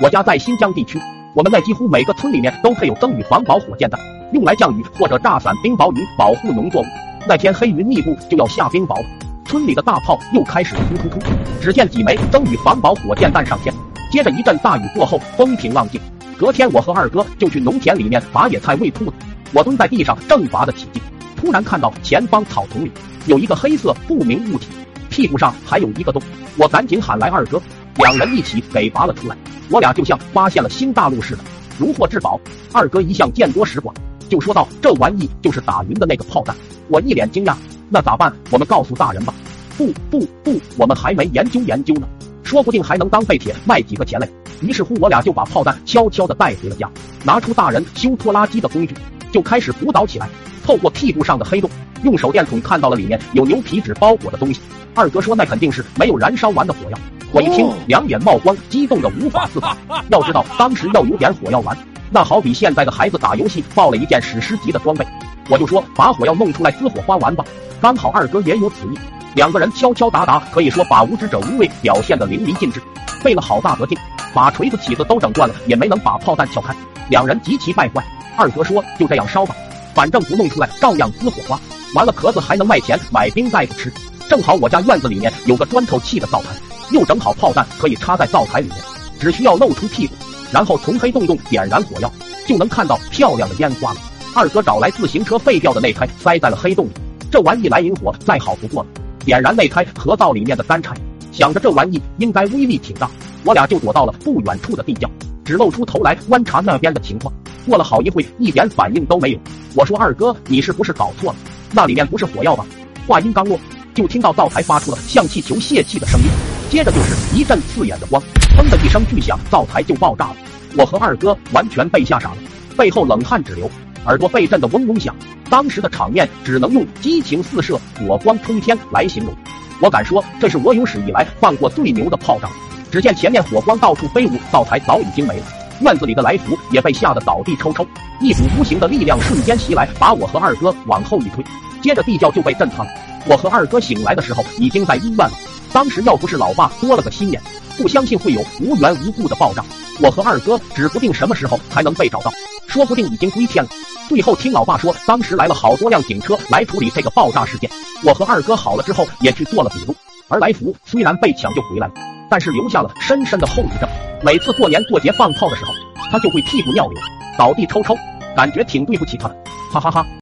我家在新疆地区，我们那几乎每个村里面都配有增雨防雹火箭弹，用来降雨或者炸散冰雹云，保护农作物。那天黑云密布，就要下冰雹，村里的大炮又开始突突突。只见几枚增雨防雹火箭弹上天，接着一阵大雨过后，风平浪静。隔天，我和二哥就去农田里面拔野菜喂兔子。我蹲在地上正拔得起劲，突然看到前方草丛里有一个黑色不明物体，屁股上还有一个洞。我赶紧喊来二哥，两人一起给拔了出来。我俩就像发现了新大陆似的，如获至宝。二哥一向见多识广，就说道：“这玩意就是打云的那个炮弹。”我一脸惊讶，那咋办？我们告诉大人吧。不不不，我们还没研究研究呢，说不定还能当废铁卖几个钱嘞。于是乎，我俩就把炮弹悄悄地带回了家，拿出大人修拖拉机的工具。就开始鼓捣起来，透过屁股上的黑洞，用手电筒看到了里面有牛皮纸包裹的东西。二哥说那肯定是没有燃烧完的火药。我一听，两眼冒光，激动的无法自拔。要知道当时要有点火药丸，那好比现在的孩子打游戏爆了一件史诗级的装备。我就说把火药弄出来滋火花玩吧。刚好二哥也有此意，两个人敲敲打打，可以说把无知者无畏表现得淋漓尽致。费了好大德劲，把锤子起子都整断了，也没能把炮弹撬开。两人极其败坏。二哥说：“就这样烧吧，反正不弄出来，照样滋火花。完了壳子还能卖钱买冰袋子吃。正好我家院子里面有个砖头砌的灶台，又整好炮弹可以插在灶台里面，只需要露出屁股，然后从黑洞洞点燃火药，就能看到漂亮的烟花了。”二哥找来自行车废掉的内胎，塞在了黑洞里。这玩意来引火再好不过了，点燃内胎和灶里面的干柴，想着这玩意应该威力挺大，我俩就躲到了不远处的地窖，只露出头来观察那边的情况。过了好一会，一点反应都没有。我说：“二哥，你是不是搞错了？那里面不是火药吧？”话音刚落，就听到灶台发出了像气球泄气的声音，接着就是一阵刺眼的光，砰的一声巨响，灶台就爆炸了。我和二哥完全被吓傻了，背后冷汗直流，耳朵被震得嗡嗡响。当时的场面只能用激情四射、火光冲天来形容。我敢说，这是我有史以来放过最牛的炮仗。只见前面火光到处飞舞，灶台早已经没了。院子里的来福也被吓得倒地抽抽，一股无形的力量瞬间袭来，把我和二哥往后一推，接着地窖就被震塌了。我和二哥醒来的时候已经在医院了。当时要不是老爸多了个心眼，不相信会有无缘无故的爆炸，我和二哥指不定什么时候才能被找到，说不定已经归天了。最后听老爸说，当时来了好多辆警车来处理这个爆炸事件。我和二哥好了之后也去做了笔录，而来福虽然被抢救回来了，但是留下了深深的后遗症。每次过年过节放炮的时候，他就会屁股尿流，倒地抽抽，感觉挺对不起他的，哈哈哈。